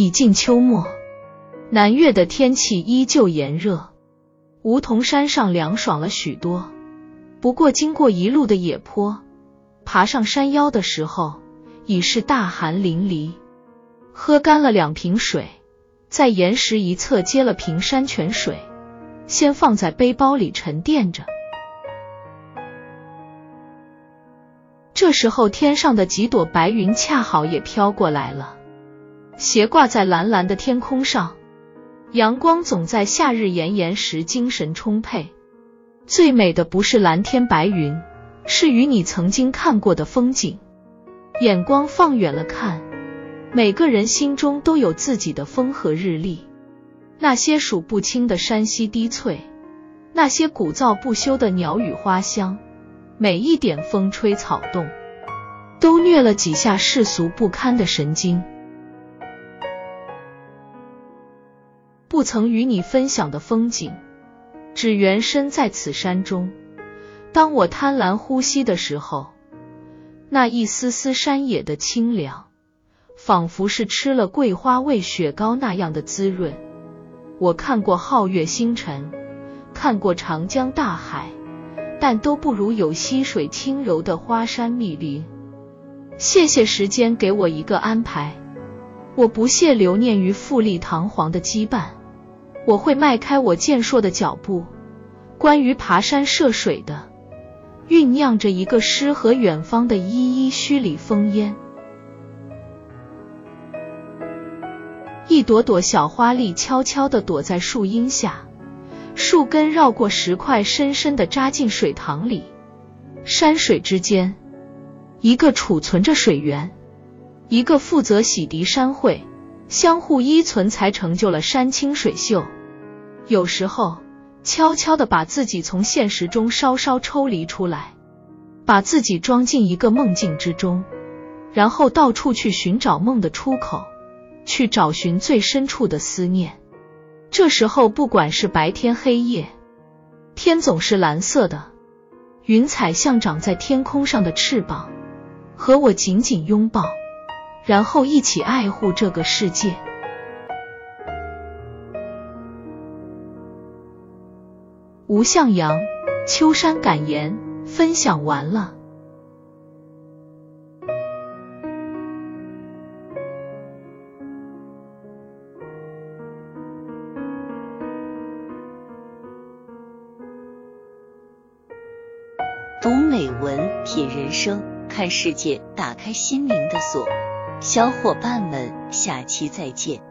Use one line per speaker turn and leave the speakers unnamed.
已近秋末，南岳的天气依旧炎热，梧桐山上凉爽了许多。不过，经过一路的野坡，爬上山腰的时候，已是大寒淋漓。喝干了两瓶水，在岩石一侧接了瓶山泉水，先放在背包里沉淀着。这时候，天上的几朵白云恰好也飘过来了，斜挂在蓝蓝的天空上。阳光总在夏日炎炎时精神充沛。最美的不是蓝天白云，是与你曾经看过的风景。眼光放远了看，每个人心中都有自己的风和日丽。那些数不清的山溪滴翠，那些古噪不休的鸟语花香。每一点风吹草动，都虐了几下世俗不堪的神经。不曾与你分享的风景，只缘身在此山中。当我贪婪呼吸的时候，那一丝丝山野的清凉，仿佛是吃了桂花味雪糕那样的滋润。我看过皓月星辰，看过长江大海。但都不如有溪水轻柔的花山密林。谢谢时间给我一个安排，我不屑留念于富丽堂皇的羁绊，我会迈开我健硕的脚步。关于爬山涉水的，酝酿着一个诗和远方的依依墟里风烟。一朵朵小花粒悄悄地躲在树荫下。树根绕过石块，深深的扎进水塘里。山水之间，一个储存着水源，一个负责洗涤山汇，相互依存，才成就了山清水秀。有时候，悄悄的把自己从现实中稍稍抽离出来，把自己装进一个梦境之中，然后到处去寻找梦的出口，去找寻最深处的思念。这时候，不管是白天黑夜，天总是蓝色的，云彩像长在天空上的翅膀，和我紧紧拥抱，然后一起爱护这个世界。吴向阳《秋山感言》分享完了。
读美文品人生，看世界，打开心灵的锁。小伙伴们，下期再见。